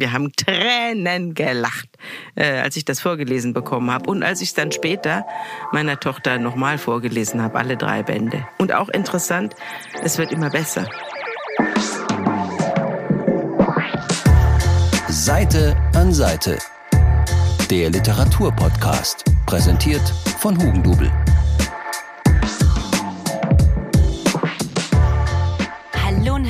Wir haben Tränen gelacht, äh, als ich das vorgelesen bekommen habe. Und als ich es dann später meiner Tochter nochmal vorgelesen habe, alle drei Bände. Und auch interessant, es wird immer besser. Seite an Seite. Der Literaturpodcast. Präsentiert von Hugendubel.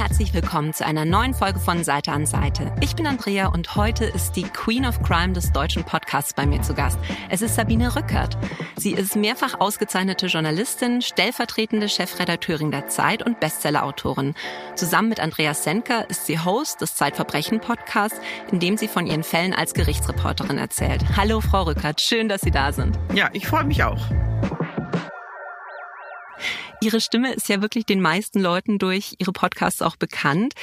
Herzlich willkommen zu einer neuen Folge von Seite an Seite. Ich bin Andrea und heute ist die Queen of Crime des deutschen Podcasts bei mir zu Gast. Es ist Sabine Rückert. Sie ist mehrfach ausgezeichnete Journalistin, stellvertretende Chefredakteurin der Zeit und Bestsellerautorin. Zusammen mit Andreas Senker ist sie Host des Zeitverbrechen-Podcasts, in dem sie von ihren Fällen als Gerichtsreporterin erzählt. Hallo, Frau Rückert. Schön, dass Sie da sind. Ja, ich freue mich auch. Ihre Stimme ist ja wirklich den meisten Leuten durch Ihre Podcasts auch bekannt.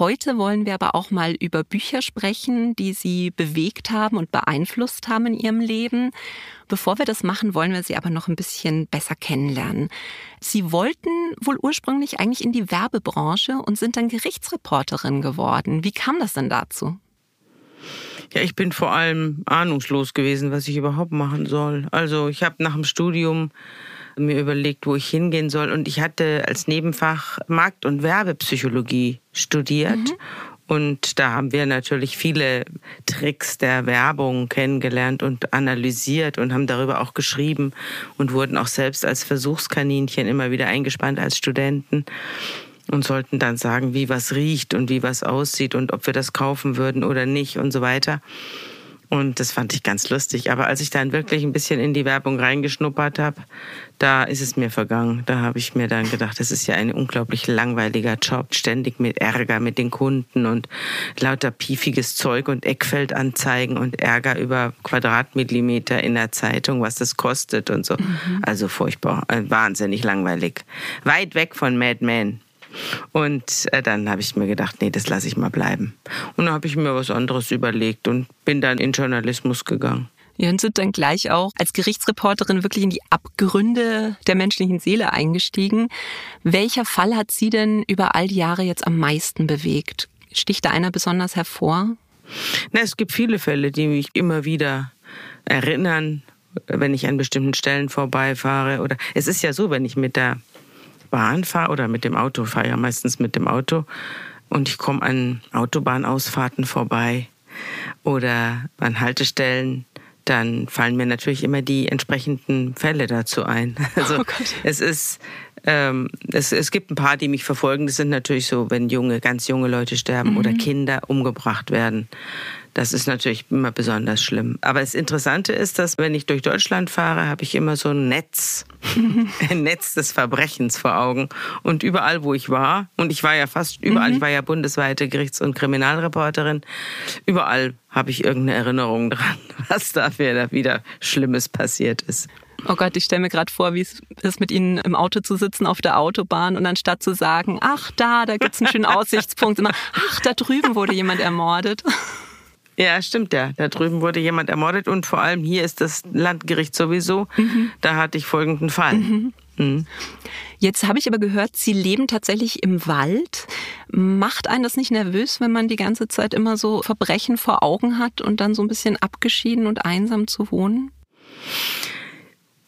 Heute wollen wir aber auch mal über Bücher sprechen, die Sie bewegt haben und beeinflusst haben in Ihrem Leben. Bevor wir das machen, wollen wir Sie aber noch ein bisschen besser kennenlernen. Sie wollten wohl ursprünglich eigentlich in die Werbebranche und sind dann Gerichtsreporterin geworden. Wie kam das denn dazu? Ja, ich bin vor allem ahnungslos gewesen, was ich überhaupt machen soll. Also ich habe nach dem Studium mir überlegt, wo ich hingehen soll. Und ich hatte als Nebenfach Markt- und Werbepsychologie studiert. Mhm. Und da haben wir natürlich viele Tricks der Werbung kennengelernt und analysiert und haben darüber auch geschrieben und wurden auch selbst als Versuchskaninchen immer wieder eingespannt als Studenten und sollten dann sagen, wie was riecht und wie was aussieht und ob wir das kaufen würden oder nicht und so weiter. Und das fand ich ganz lustig. Aber als ich dann wirklich ein bisschen in die Werbung reingeschnuppert habe, da ist es mir vergangen. Da habe ich mir dann gedacht, das ist ja ein unglaublich langweiliger Job, ständig mit Ärger mit den Kunden und lauter piefiges Zeug und Eckfeldanzeigen und Ärger über Quadratmillimeter in der Zeitung, was das kostet und so. Mhm. Also furchtbar, äh, wahnsinnig langweilig. Weit weg von Mad Men. Und äh, dann habe ich mir gedacht, nee, das lasse ich mal bleiben. Und dann habe ich mir was anderes überlegt und bin dann in Journalismus gegangen. Ja, und sind dann gleich auch als Gerichtsreporterin wirklich in die Abgründe der menschlichen Seele eingestiegen. Welcher Fall hat Sie denn über all die Jahre jetzt am meisten bewegt? Sticht da einer besonders hervor? Na, es gibt viele Fälle, die mich immer wieder erinnern, wenn ich an bestimmten Stellen vorbeifahre. Oder es ist ja so, wenn ich mit der Bahn fahre oder mit dem Auto, fahre ja meistens mit dem Auto und ich komme an Autobahnausfahrten vorbei oder an Haltestellen, dann fallen mir natürlich immer die entsprechenden Fälle dazu ein. Also oh es ist ähm, es, es gibt ein paar, die mich verfolgen. Das sind natürlich so, wenn junge, ganz junge Leute sterben mhm. oder Kinder umgebracht werden. Das ist natürlich immer besonders schlimm. Aber das Interessante ist, dass wenn ich durch Deutschland fahre, habe ich immer so ein Netz, ein Netz des Verbrechens vor Augen. Und überall, wo ich war, und ich war ja fast überall, mhm. ich war ja bundesweite Gerichts- und Kriminalreporterin, überall habe ich irgendeine Erinnerung dran, was da wieder Schlimmes passiert ist. Oh Gott, ich stelle mir gerade vor, wie es ist, mit Ihnen im Auto zu sitzen auf der Autobahn und anstatt zu sagen, ach da, da gibt es einen schönen Aussichtspunkt, immer, ach da drüben wurde jemand ermordet. Ja, stimmt ja. Da drüben wurde jemand ermordet und vor allem hier ist das Landgericht sowieso. Mhm. Da hatte ich folgenden Fall. Mhm. Mhm. Jetzt habe ich aber gehört, Sie leben tatsächlich im Wald. Macht einen das nicht nervös, wenn man die ganze Zeit immer so Verbrechen vor Augen hat und dann so ein bisschen abgeschieden und einsam zu wohnen?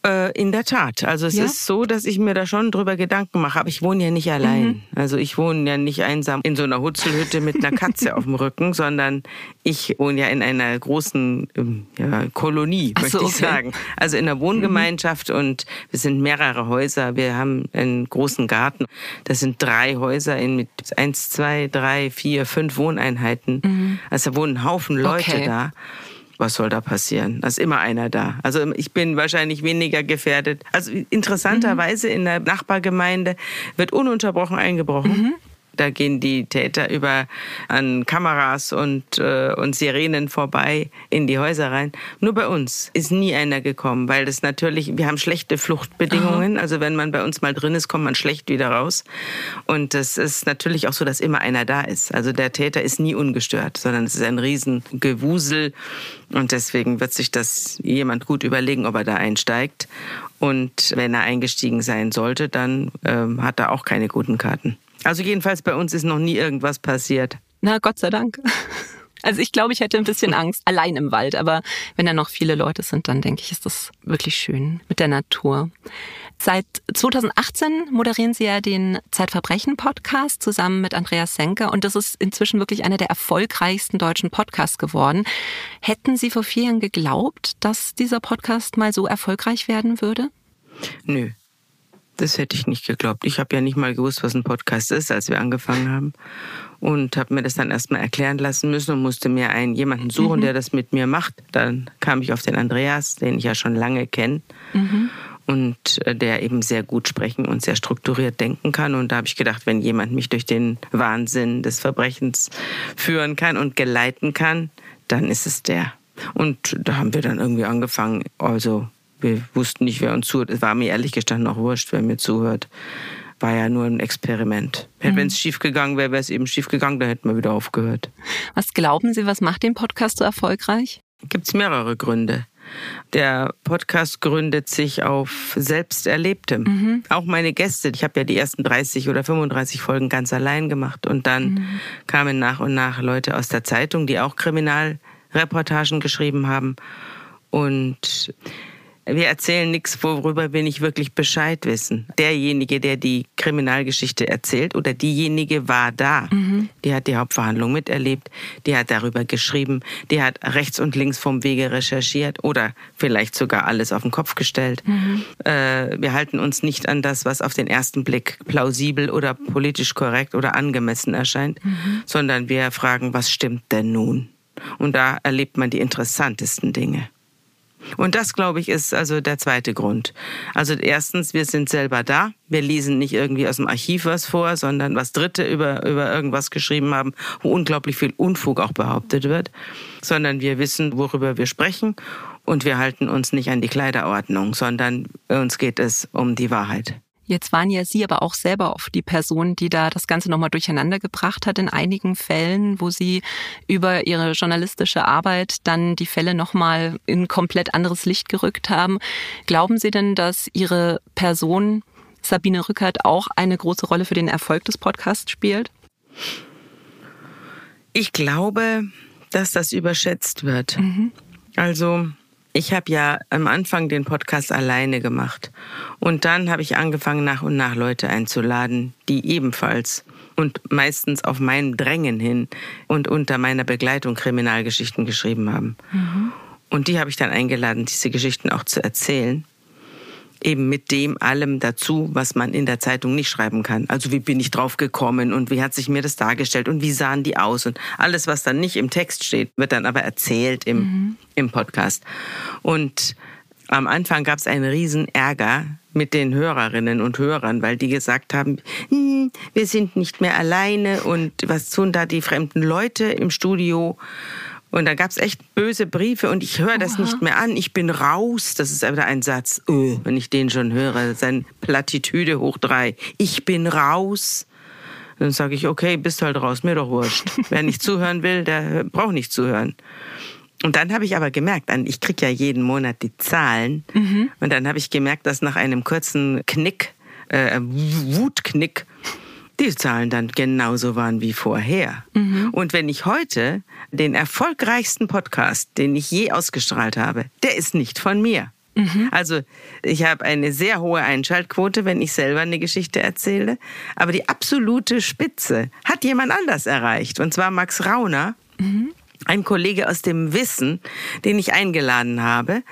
Äh, in der Tat. Also es ja? ist so, dass ich mir da schon drüber Gedanken mache. Aber ich wohne ja nicht allein. Mhm. Also ich wohne ja nicht einsam in so einer Hutzelhütte mit einer Katze auf dem Rücken, sondern ich wohne ja in einer großen ähm, ja, Kolonie, möchte so, ich okay. sagen. Also in einer Wohngemeinschaft mhm. und wir sind mehrere Häuser. Wir haben einen großen Garten. Das sind drei Häuser in mit eins, zwei, drei, vier, fünf Wohneinheiten. Mhm. Also da wohnen ein Haufen Leute okay. da was soll da passieren? Da ist immer einer da. Also ich bin wahrscheinlich weniger gefährdet. Also interessanterweise in der Nachbargemeinde wird ununterbrochen eingebrochen. Mhm. Da gehen die Täter über an Kameras und, äh, und Sirenen vorbei in die Häuser rein. Nur bei uns ist nie einer gekommen, weil das natürlich, wir haben schlechte Fluchtbedingungen. Aha. Also wenn man bei uns mal drin ist, kommt man schlecht wieder raus. Und das ist natürlich auch so, dass immer einer da ist. Also der Täter ist nie ungestört, sondern es ist ein Riesengewusel. Und deswegen wird sich das jemand gut überlegen, ob er da einsteigt. Und wenn er eingestiegen sein sollte, dann ähm, hat er auch keine guten Karten. Also jedenfalls bei uns ist noch nie irgendwas passiert. Na, Gott sei Dank. Also ich glaube, ich hätte ein bisschen Angst allein im Wald, aber wenn da noch viele Leute sind, dann denke ich, ist das wirklich schön mit der Natur. Seit 2018 moderieren Sie ja den Zeitverbrechen-Podcast zusammen mit Andreas Senke und das ist inzwischen wirklich einer der erfolgreichsten deutschen Podcasts geworden. Hätten Sie vor vier Jahren geglaubt, dass dieser Podcast mal so erfolgreich werden würde? Nö, das hätte ich nicht geglaubt. Ich habe ja nicht mal gewusst, was ein Podcast ist, als wir angefangen haben. Und habe mir das dann erstmal erklären lassen müssen und musste mir einen jemanden suchen, mhm. der das mit mir macht. Dann kam ich auf den Andreas, den ich ja schon lange kenne. Mhm. Und äh, der eben sehr gut sprechen und sehr strukturiert denken kann. Und da habe ich gedacht, wenn jemand mich durch den Wahnsinn des Verbrechens führen kann und geleiten kann, dann ist es der. Und da haben wir dann irgendwie angefangen, also wir wussten nicht, wer uns zuhört. Es war mir ehrlich gestanden auch wurscht, wer mir zuhört. War ja nur ein Experiment. Mhm. Wenn es schief gegangen wäre, wäre es eben schief gegangen, dann hätten wir wieder aufgehört. Was glauben Sie, was macht den Podcast so erfolgreich? Gibt es mehrere Gründe. Der Podcast gründet sich auf Selbsterlebtem. Mhm. Auch meine Gäste, ich habe ja die ersten 30 oder 35 Folgen ganz allein gemacht. Und dann mhm. kamen nach und nach Leute aus der Zeitung, die auch Kriminalreportagen geschrieben haben. Und wir erzählen nichts, worüber wir nicht wirklich Bescheid wissen. Derjenige, der die Kriminalgeschichte erzählt oder diejenige war da. Mhm. Die hat die Hauptverhandlung miterlebt, die hat darüber geschrieben, die hat rechts und links vom Wege recherchiert oder vielleicht sogar alles auf den Kopf gestellt. Mhm. Äh, wir halten uns nicht an das, was auf den ersten Blick plausibel oder politisch korrekt oder angemessen erscheint, mhm. sondern wir fragen, was stimmt denn nun? Und da erlebt man die interessantesten Dinge. Und das, glaube ich, ist also der zweite Grund. Also erstens, wir sind selber da. Wir lesen nicht irgendwie aus dem Archiv was vor, sondern was Dritte über, über irgendwas geschrieben haben, wo unglaublich viel Unfug auch behauptet wird, sondern wir wissen, worüber wir sprechen und wir halten uns nicht an die Kleiderordnung, sondern uns geht es um die Wahrheit. Jetzt waren ja Sie aber auch selber oft die Person, die da das Ganze nochmal durcheinander gebracht hat in einigen Fällen, wo Sie über Ihre journalistische Arbeit dann die Fälle nochmal in komplett anderes Licht gerückt haben. Glauben Sie denn, dass Ihre Person Sabine Rückert auch eine große Rolle für den Erfolg des Podcasts spielt? Ich glaube, dass das überschätzt wird. Mhm. Also ich habe ja am Anfang den Podcast alleine gemacht und dann habe ich angefangen, nach und nach Leute einzuladen, die ebenfalls und meistens auf mein Drängen hin und unter meiner Begleitung Kriminalgeschichten geschrieben haben. Mhm. Und die habe ich dann eingeladen, diese Geschichten auch zu erzählen eben mit dem allem dazu, was man in der Zeitung nicht schreiben kann. Also wie bin ich drauf gekommen und wie hat sich mir das dargestellt und wie sahen die aus und alles, was dann nicht im Text steht, wird dann aber erzählt im, mhm. im Podcast. Und am Anfang gab es einen riesen Ärger mit den Hörerinnen und Hörern, weil die gesagt haben, hm, wir sind nicht mehr alleine und was tun da die fremden Leute im Studio? Und da gab es echt böse Briefe und ich höre das Oha. nicht mehr an. Ich bin raus. Das ist wieder ein Satz, öh, wenn ich den schon höre. Sein Plattitüde hoch drei. Ich bin raus. Dann sage ich, okay, bist halt raus, mir doch wurscht. Wer nicht zuhören will, der braucht nicht zuhören. Und dann habe ich aber gemerkt, ich kriege ja jeden Monat die Zahlen. Mhm. Und dann habe ich gemerkt, dass nach einem kurzen Knick, äh, Wutknick, die Zahlen dann genauso waren wie vorher. Mhm. Und wenn ich heute den erfolgreichsten Podcast, den ich je ausgestrahlt habe, der ist nicht von mir. Mhm. Also ich habe eine sehr hohe Einschaltquote, wenn ich selber eine Geschichte erzähle. Aber die absolute Spitze hat jemand anders erreicht. Und zwar Max Rauner, mhm. ein Kollege aus dem Wissen, den ich eingeladen habe,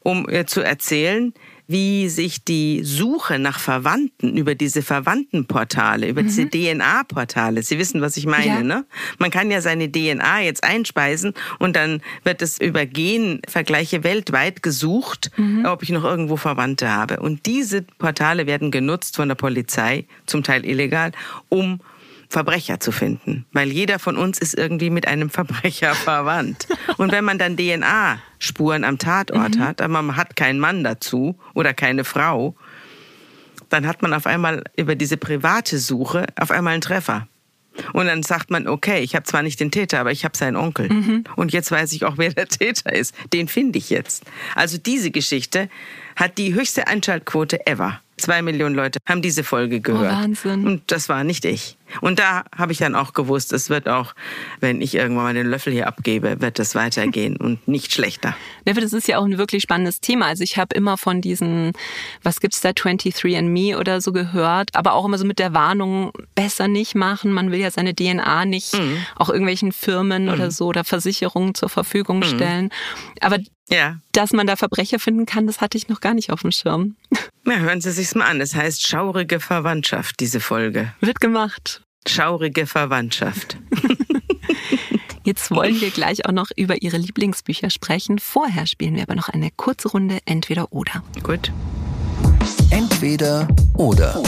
um äh, zu erzählen, wie sich die Suche nach Verwandten über diese Verwandtenportale, über mhm. diese DNA-Portale, Sie wissen, was ich meine, ja. ne? Man kann ja seine DNA jetzt einspeisen und dann wird es über Genvergleiche weltweit gesucht, mhm. ob ich noch irgendwo Verwandte habe. Und diese Portale werden genutzt von der Polizei, zum Teil illegal, um Verbrecher zu finden, weil jeder von uns ist irgendwie mit einem Verbrecher verwandt. Und wenn man dann DNA-Spuren am Tatort mhm. hat, aber man hat keinen Mann dazu oder keine Frau, dann hat man auf einmal über diese private Suche auf einmal einen Treffer. Und dann sagt man, okay, ich habe zwar nicht den Täter, aber ich habe seinen Onkel. Mhm. Und jetzt weiß ich auch, wer der Täter ist. Den finde ich jetzt. Also diese Geschichte hat die höchste Einschaltquote ever. Zwei Millionen Leute haben diese Folge gehört. Oh, Wahnsinn. Und das war nicht ich. Und da habe ich dann auch gewusst, es wird auch, wenn ich irgendwann mal den Löffel hier abgebe, wird es weitergehen und nicht schlechter. Das ist ja auch ein wirklich spannendes Thema. Also ich habe immer von diesen, was gibt's da, 23andMe oder so gehört, aber auch immer so mit der Warnung, besser nicht machen. Man will ja seine DNA nicht mhm. auch irgendwelchen Firmen mhm. oder so oder Versicherungen zur Verfügung mhm. stellen. Aber ja. dass man da Verbrecher finden kann, das hatte ich noch gar nicht auf dem Schirm. Ja, hören Sie sich's mal an. Es heißt Schaurige Verwandtschaft, diese Folge. Wird gemacht. Schaurige Verwandtschaft. Jetzt wollen wir gleich auch noch über Ihre Lieblingsbücher sprechen. Vorher spielen wir aber noch eine kurze Runde Entweder oder. Gut. Entweder oder.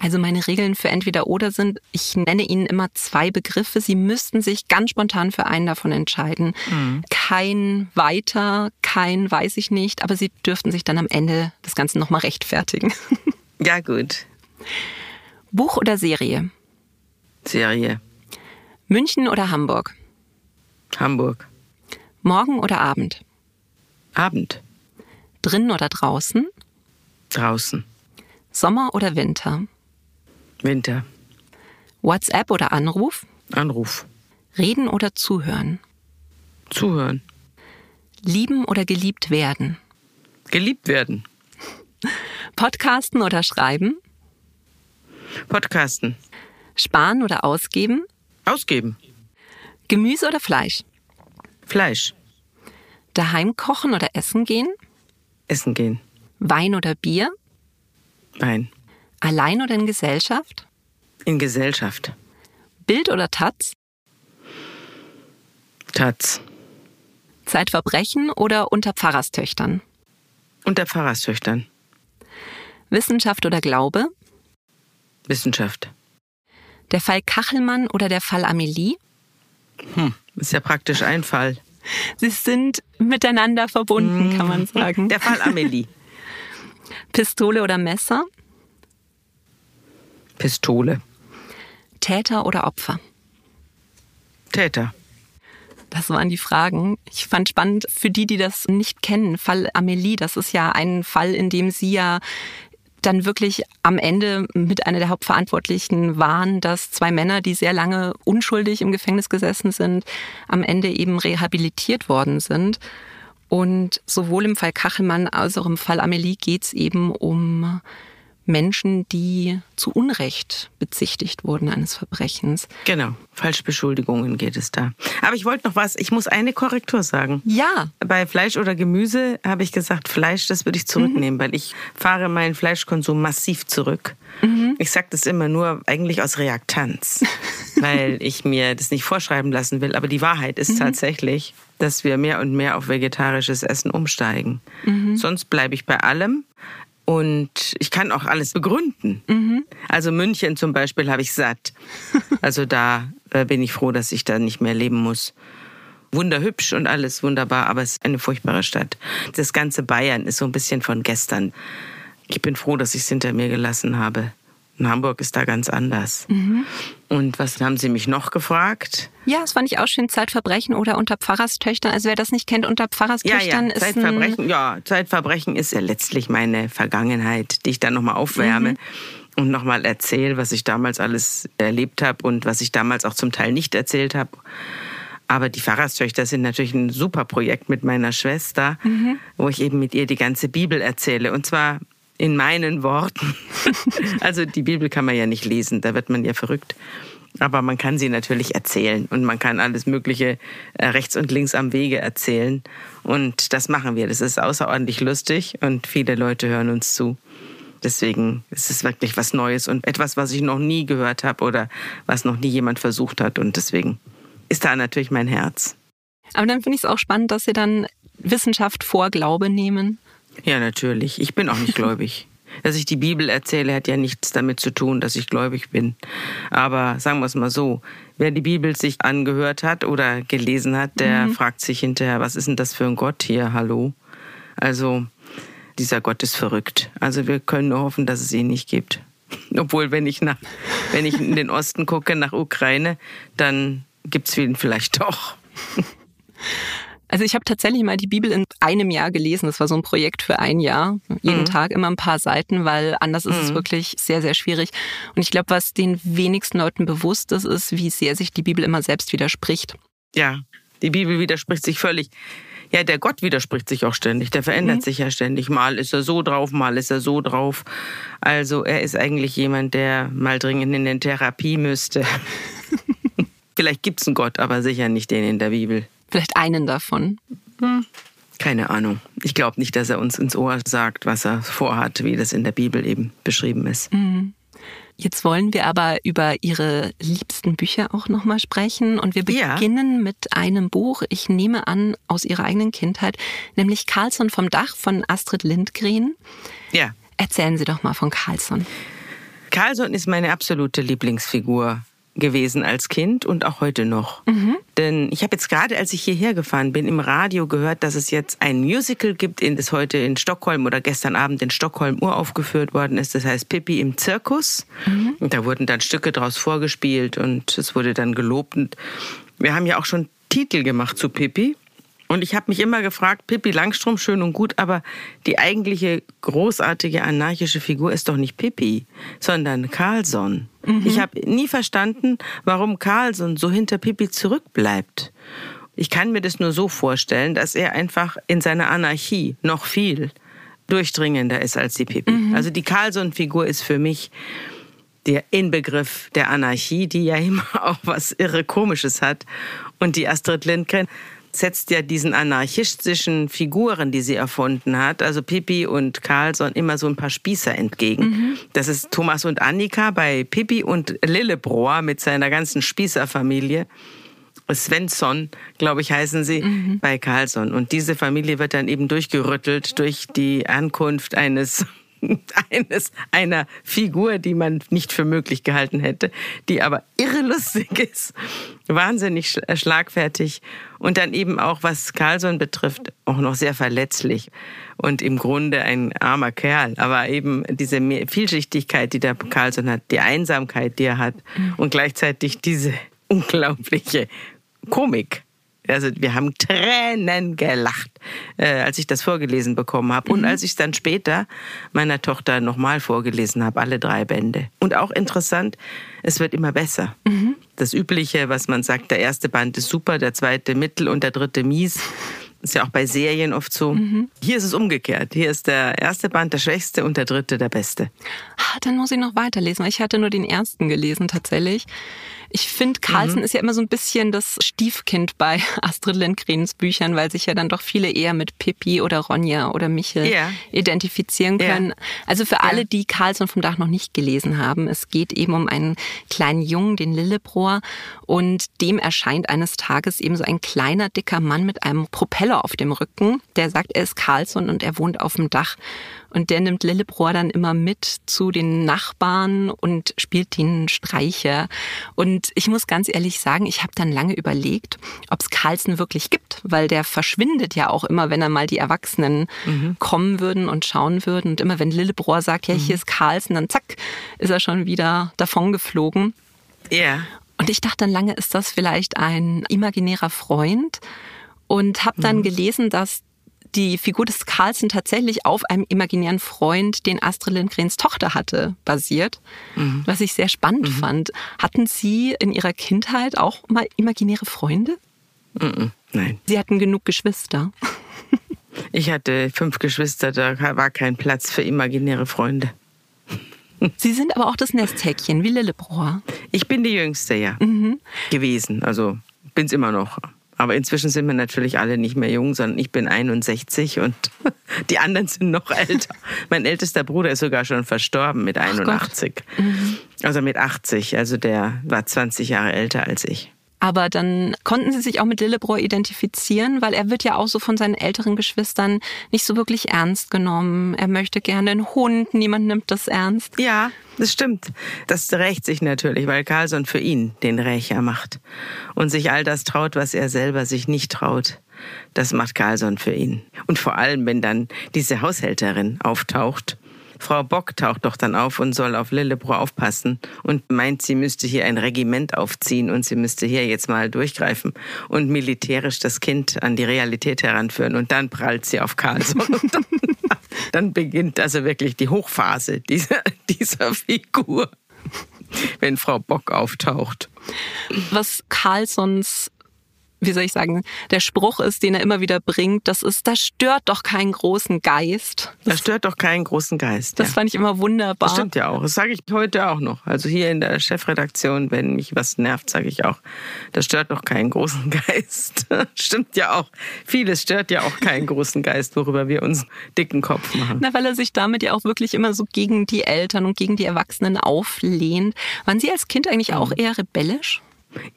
Also meine Regeln für entweder oder sind, ich nenne Ihnen immer zwei Begriffe. Sie müssten sich ganz spontan für einen davon entscheiden. Mhm. Kein weiter, kein weiß ich nicht, aber Sie dürften sich dann am Ende des Ganzen nochmal rechtfertigen. Ja, gut. Buch oder Serie? Serie. München oder Hamburg? Hamburg. Morgen oder Abend? Abend. Drinnen oder draußen? Draußen. Sommer oder Winter? Winter. WhatsApp oder Anruf? Anruf. Reden oder zuhören? Zuhören. Lieben oder geliebt werden? Geliebt werden. Podcasten oder schreiben? Podcasten. Sparen oder ausgeben? Ausgeben. Gemüse oder Fleisch? Fleisch. Daheim kochen oder essen gehen? Essen gehen. Wein oder Bier? Wein. Allein oder in Gesellschaft? In Gesellschaft. Bild oder Taz? Taz. Zeitverbrechen oder unter Pfarrerstöchtern? Unter Pfarrerstöchtern. Wissenschaft oder Glaube? Wissenschaft. Der Fall Kachelmann oder der Fall Amelie? Hm, ist ja praktisch ein Fall. Sie sind miteinander verbunden, kann man hm. sagen. Der Fall Amelie. Pistole oder Messer? Pistole. Täter oder Opfer? Täter. Das waren die Fragen. Ich fand spannend für die, die das nicht kennen. Fall Amelie, das ist ja ein Fall, in dem Sie ja dann wirklich am Ende mit einer der Hauptverantwortlichen waren, dass zwei Männer, die sehr lange unschuldig im Gefängnis gesessen sind, am Ende eben rehabilitiert worden sind. Und sowohl im Fall Kachelmann als auch im Fall Amelie geht es eben um Menschen, die zu Unrecht bezichtigt wurden eines Verbrechens. Genau, Falschbeschuldigungen geht es da. Aber ich wollte noch was, ich muss eine Korrektur sagen. Ja. Bei Fleisch oder Gemüse habe ich gesagt, Fleisch, das würde ich zurücknehmen, mhm. weil ich fahre meinen Fleischkonsum massiv zurück. Mhm. Ich sage das immer nur eigentlich aus Reaktanz, weil ich mir das nicht vorschreiben lassen will. Aber die Wahrheit ist mhm. tatsächlich, dass wir mehr und mehr auf vegetarisches Essen umsteigen. Mhm. Sonst bleibe ich bei allem. Und ich kann auch alles begründen. Mhm. Also München zum Beispiel habe ich satt. Also da äh, bin ich froh, dass ich da nicht mehr leben muss. Wunderhübsch und alles wunderbar, aber es ist eine furchtbare Stadt. Das ganze Bayern ist so ein bisschen von gestern. Ich bin froh, dass ich es hinter mir gelassen habe. In Hamburg ist da ganz anders. Mhm. Und was haben Sie mich noch gefragt? Ja, das fand ich auch schön. Zeitverbrechen oder unter Pfarrerstöchtern. Also wer das nicht kennt, unter Pfarrerstöchtern ja, ja. ist Zeitverbrechen, ja, Zeitverbrechen ist ja letztlich meine Vergangenheit, die ich dann nochmal aufwärme. Mhm. Und nochmal erzähle, was ich damals alles erlebt habe und was ich damals auch zum Teil nicht erzählt habe. Aber die Pfarrerstöchter sind natürlich ein super Projekt mit meiner Schwester, mhm. wo ich eben mit ihr die ganze Bibel erzähle. Und zwar in meinen Worten. also die Bibel kann man ja nicht lesen, da wird man ja verrückt. Aber man kann sie natürlich erzählen und man kann alles Mögliche äh, rechts und links am Wege erzählen. Und das machen wir. Das ist außerordentlich lustig und viele Leute hören uns zu. Deswegen ist es wirklich was Neues und etwas, was ich noch nie gehört habe oder was noch nie jemand versucht hat. Und deswegen ist da natürlich mein Herz. Aber dann finde ich es auch spannend, dass Sie dann Wissenschaft vor Glaube nehmen. Ja, natürlich. Ich bin auch nicht gläubig. Dass ich die Bibel erzähle, hat ja nichts damit zu tun, dass ich gläubig bin. Aber sagen wir es mal so, wer die Bibel sich angehört hat oder gelesen hat, der mhm. fragt sich hinterher, was ist denn das für ein Gott hier? Hallo? Also, dieser Gott ist verrückt. Also wir können nur hoffen, dass es ihn nicht gibt. Obwohl, wenn ich nach, wenn ich in den Osten gucke, nach Ukraine, dann gibt es ihn vielleicht doch. Also ich habe tatsächlich mal die Bibel in einem Jahr gelesen. Das war so ein Projekt für ein Jahr. Jeden mhm. Tag immer ein paar Seiten, weil anders ist mhm. es wirklich sehr, sehr schwierig. Und ich glaube, was den wenigsten Leuten bewusst ist, ist, wie sehr sich die Bibel immer selbst widerspricht. Ja, die Bibel widerspricht sich völlig. Ja, der Gott widerspricht sich auch ständig. Der verändert mhm. sich ja ständig. Mal ist er so drauf, mal ist er so drauf. Also er ist eigentlich jemand, der mal dringend in den Therapie müsste. Vielleicht gibt es einen Gott, aber sicher nicht den in der Bibel. Vielleicht einen davon. Hm. Keine Ahnung. Ich glaube nicht, dass er uns ins Ohr sagt, was er vorhat, wie das in der Bibel eben beschrieben ist. Mhm. Jetzt wollen wir aber über Ihre liebsten Bücher auch nochmal sprechen. Und wir beginnen ja. mit einem Buch, ich nehme an, aus Ihrer eigenen Kindheit, nämlich Carlson vom Dach von Astrid Lindgren. Ja. Erzählen Sie doch mal von Carlson. Carlson ist meine absolute Lieblingsfigur gewesen als Kind und auch heute noch. Mhm. Denn ich habe jetzt gerade, als ich hierher gefahren bin, im Radio gehört, dass es jetzt ein Musical gibt, in das heute in Stockholm oder gestern Abend in Stockholm uraufgeführt worden ist. Das heißt Pippi im Zirkus. Mhm. Und da wurden dann Stücke draus vorgespielt und es wurde dann gelobt. Und wir haben ja auch schon Titel gemacht zu Pippi. Und ich habe mich immer gefragt, Pippi Langstrom, schön und gut, aber die eigentliche großartige anarchische Figur ist doch nicht Pippi, sondern Carlson. Mhm. Ich habe nie verstanden, warum Carlson so hinter Pippi zurückbleibt. Ich kann mir das nur so vorstellen, dass er einfach in seiner Anarchie noch viel durchdringender ist als die Pippi. Mhm. Also die Carlson-Figur ist für mich der Inbegriff der Anarchie, die ja immer auch was irre Komisches hat. Und die Astrid Lindgren setzt ja diesen anarchistischen Figuren, die sie erfunden hat, also Pippi und Carlson, immer so ein paar Spießer entgegen. Mhm. Das ist Thomas und Annika bei Pippi und Lillebrohr mit seiner ganzen Spießerfamilie. Svensson, glaube ich, heißen sie, mhm. bei Carlson. Und diese Familie wird dann eben durchgerüttelt durch die Ankunft eines eines einer Figur, die man nicht für möglich gehalten hätte, die aber irrelustig ist, wahnsinnig äh, schlagfertig und dann eben auch, was Carlson betrifft, auch noch sehr verletzlich und im Grunde ein armer Kerl, aber eben diese Vielschichtigkeit, die der Carlson hat, die Einsamkeit, die er hat mhm. und gleichzeitig diese unglaubliche Komik also wir haben Tränen gelacht, äh, als ich das vorgelesen bekommen habe. Und mhm. als ich es dann später meiner Tochter nochmal vorgelesen habe, alle drei Bände. Und auch interessant, es wird immer besser. Mhm. Das Übliche, was man sagt, der erste Band ist super, der zweite mittel und der dritte mies. Ist ja auch bei Serien oft so. Mhm. Hier ist es umgekehrt. Hier ist der erste Band der schwächste und der dritte der beste. Ah, dann muss ich noch weiterlesen. Ich hatte nur den ersten gelesen tatsächlich. Ich finde, Carlsen mhm. ist ja immer so ein bisschen das Stiefkind bei Astrid Lindgrens Büchern, weil sich ja dann doch viele eher mit Pippi oder Ronja oder Michel yeah. identifizieren können. Yeah. Also für alle, die Carlsen vom Dach noch nicht gelesen haben, es geht eben um einen kleinen Jungen, den Lillebrohr, und dem erscheint eines Tages eben so ein kleiner, dicker Mann mit einem Propeller auf dem Rücken, der sagt, er ist Carlson und er wohnt auf dem Dach. Und der nimmt Lillebrohr dann immer mit zu den Nachbarn und spielt ihnen Streiche. Und ich muss ganz ehrlich sagen, ich habe dann lange überlegt, ob es Carlsen wirklich gibt, weil der verschwindet ja auch immer, wenn er mal die Erwachsenen mhm. kommen würden und schauen würden. Und immer wenn Lillebrohr sagt, ja, hier mhm. ist Carlsen, dann zack, ist er schon wieder davongeflogen. Ja. Yeah. Und ich dachte dann lange, ist das vielleicht ein imaginärer Freund? Und habe dann mhm. gelesen, dass die Figur des Carlsen tatsächlich auf einem imaginären Freund, den Astrid Lindgrens Tochter hatte, basiert, mhm. was ich sehr spannend mhm. fand. Hatten Sie in Ihrer Kindheit auch mal imaginäre Freunde? Nein. Sie hatten genug Geschwister. Ich hatte fünf Geschwister, da war kein Platz für imaginäre Freunde. Sie sind aber auch das Nesthäkchen, wie Lillebrohr. Ich bin die Jüngste, ja. Mhm. Gewesen. Also bin es immer noch. Aber inzwischen sind wir natürlich alle nicht mehr jung, sondern ich bin 61 und die anderen sind noch älter. mein ältester Bruder ist sogar schon verstorben mit 81. Mhm. Also mit 80. Also der war 20 Jahre älter als ich. Aber dann konnten sie sich auch mit Lillebrohr identifizieren, weil er wird ja auch so von seinen älteren Geschwistern nicht so wirklich ernst genommen. Er möchte gerne einen Hund, niemand nimmt das ernst. Ja, das stimmt. Das rächt sich natürlich, weil Carlson für ihn den Rächer macht und sich all das traut, was er selber sich nicht traut. Das macht Carlson für ihn. Und vor allem, wenn dann diese Haushälterin auftaucht, Frau Bock taucht doch dann auf und soll auf Lillebro aufpassen und meint, sie müsste hier ein Regiment aufziehen und sie müsste hier jetzt mal durchgreifen und militärisch das Kind an die Realität heranführen. Und dann prallt sie auf Carlson. Und dann, dann beginnt also wirklich die Hochphase dieser, dieser Figur, wenn Frau Bock auftaucht. Was Carlsons wie soll ich sagen, der Spruch ist, den er immer wieder bringt, das ist, das stört doch keinen großen Geist. Das, das stört doch keinen großen Geist. Das ja. fand ich immer wunderbar. Das stimmt ja auch. Das sage ich heute auch noch. Also hier in der Chefredaktion, wenn mich was nervt, sage ich auch, das stört doch keinen großen Geist. stimmt ja auch. Vieles stört ja auch keinen großen Geist, worüber wir uns dicken Kopf machen. Na, weil er sich damit ja auch wirklich immer so gegen die Eltern und gegen die Erwachsenen auflehnt. Waren Sie als Kind eigentlich auch mhm. eher rebellisch?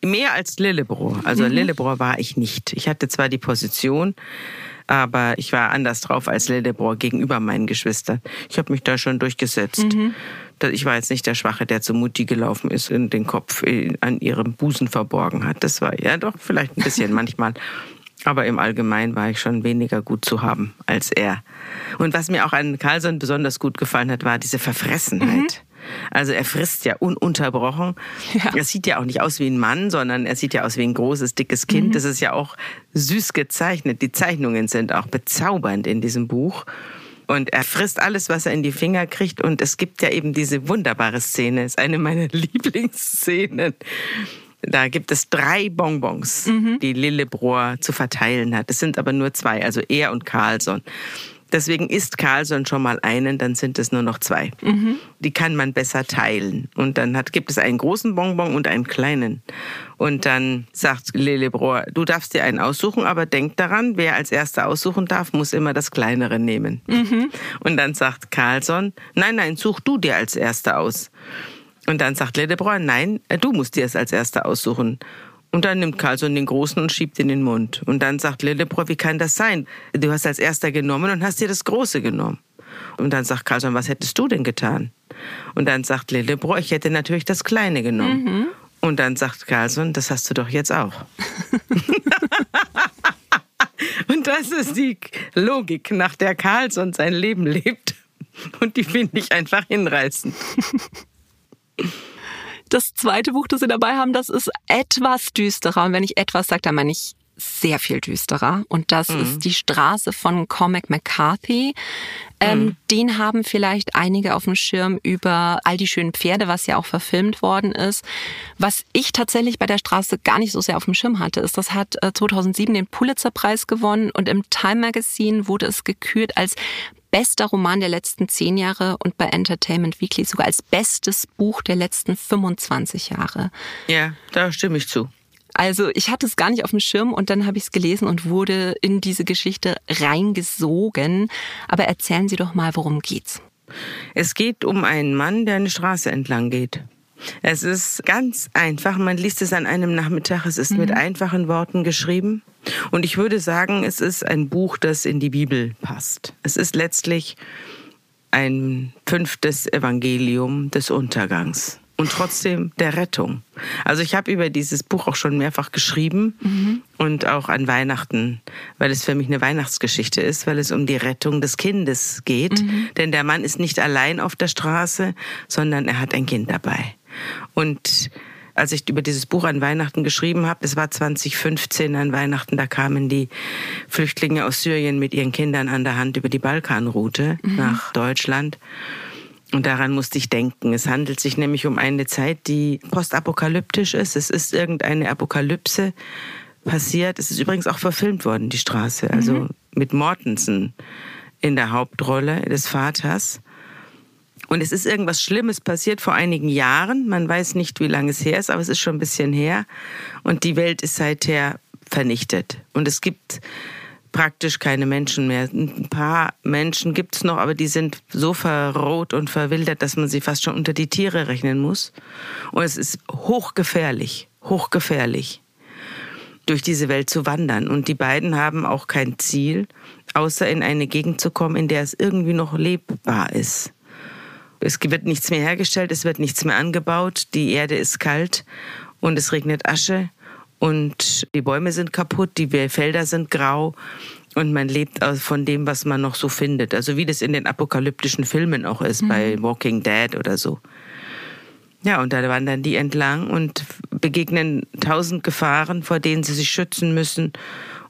Mehr als Lillebro. Also mhm. Lillebro war ich nicht. Ich hatte zwar die Position, aber ich war anders drauf als Lillebro gegenüber meinen Geschwistern. Ich habe mich da schon durchgesetzt. Mhm. Ich war jetzt nicht der Schwache, der zu Mutti gelaufen ist und den Kopf an ihrem Busen verborgen hat. Das war ja doch vielleicht ein bisschen manchmal. Aber im Allgemeinen war ich schon weniger gut zu haben als er. Und was mir auch an Carlson besonders gut gefallen hat, war diese Verfressenheit. Mhm. Also er frisst ja ununterbrochen. Ja. Er sieht ja auch nicht aus wie ein Mann, sondern er sieht ja aus wie ein großes, dickes Kind. Mhm. Das ist ja auch süß gezeichnet. Die Zeichnungen sind auch bezaubernd in diesem Buch. Und er frisst alles, was er in die Finger kriegt. Und es gibt ja eben diese wunderbare Szene, ist eine meiner Lieblingsszenen. Da gibt es drei Bonbons, mhm. die Lillebrohr zu verteilen hat. Es sind aber nur zwei, also er und Carlson. Deswegen isst Carlson schon mal einen, dann sind es nur noch zwei. Mhm. Die kann man besser teilen. Und dann hat, gibt es einen großen Bonbon und einen kleinen. Und dann sagt Lillebrohr, du darfst dir einen aussuchen, aber denk daran, wer als erster aussuchen darf, muss immer das kleinere nehmen. Mhm. Und dann sagt Carlson, nein, nein, such du dir als erster aus. Und dann sagt Lillebrohr, nein, du musst dir es als erster aussuchen. Und dann nimmt Carlson den Großen und schiebt in den Mund. Und dann sagt Lillebrohr, wie kann das sein? Du hast als erster genommen und hast dir das Große genommen. Und dann sagt Carlson, was hättest du denn getan? Und dann sagt Lillebrohr, ich hätte natürlich das Kleine genommen. Mhm. Und dann sagt Carlson, das hast du doch jetzt auch. und das ist die Logik, nach der Carlson sein Leben lebt. Und die finde ich einfach hinreißend. Das zweite Buch, das Sie dabei haben, das ist etwas düsterer. Und wenn ich etwas sage, dann meine ich sehr viel düsterer. Und das mhm. ist die Straße von Cormac McCarthy. Ähm, mhm. Den haben vielleicht einige auf dem Schirm über all die schönen Pferde, was ja auch verfilmt worden ist. Was ich tatsächlich bei der Straße gar nicht so sehr auf dem Schirm hatte, ist, das hat 2007 äh, den Pulitzerpreis gewonnen und im Time Magazine wurde es gekürt als bester Roman der letzten zehn Jahre und bei Entertainment Weekly sogar als bestes Buch der letzten 25 Jahre. Ja, da stimme ich zu. Also ich hatte es gar nicht auf dem Schirm und dann habe ich es gelesen und wurde in diese Geschichte reingesogen. Aber erzählen Sie doch mal, worum geht's? Es geht um einen Mann, der eine Straße entlang geht. Es ist ganz einfach. Man liest es an einem Nachmittag. Es ist mhm. mit einfachen Worten geschrieben. Und ich würde sagen, es ist ein Buch, das in die Bibel passt. Es ist letztlich ein fünftes Evangelium des Untergangs und trotzdem der Rettung. Also ich habe über dieses Buch auch schon mehrfach geschrieben mhm. und auch an Weihnachten, weil es für mich eine Weihnachtsgeschichte ist, weil es um die Rettung des Kindes geht. Mhm. Denn der Mann ist nicht allein auf der Straße, sondern er hat ein Kind dabei. Und als ich über dieses Buch an Weihnachten geschrieben habe, es war 2015 an Weihnachten, da kamen die Flüchtlinge aus Syrien mit ihren Kindern an der Hand über die Balkanroute mhm. nach Deutschland. Und daran musste ich denken. Es handelt sich nämlich um eine Zeit, die postapokalyptisch ist. Es ist irgendeine Apokalypse passiert. Es ist übrigens auch verfilmt worden, die Straße. Also mhm. mit Mortensen in der Hauptrolle des Vaters. Und es ist irgendwas Schlimmes passiert vor einigen Jahren. Man weiß nicht, wie lange es her ist, aber es ist schon ein bisschen her. Und die Welt ist seither vernichtet. Und es gibt praktisch keine Menschen mehr. Ein paar Menschen gibt es noch, aber die sind so verroht und verwildert, dass man sie fast schon unter die Tiere rechnen muss. Und es ist hochgefährlich, hochgefährlich, durch diese Welt zu wandern. Und die beiden haben auch kein Ziel, außer in eine Gegend zu kommen, in der es irgendwie noch lebbar ist. Es wird nichts mehr hergestellt, es wird nichts mehr angebaut, die Erde ist kalt und es regnet Asche und die Bäume sind kaputt, die Felder sind grau und man lebt von dem, was man noch so findet. Also wie das in den apokalyptischen Filmen auch ist, mhm. bei Walking Dead oder so. Ja, und da wandern die entlang und begegnen tausend Gefahren, vor denen sie sich schützen müssen.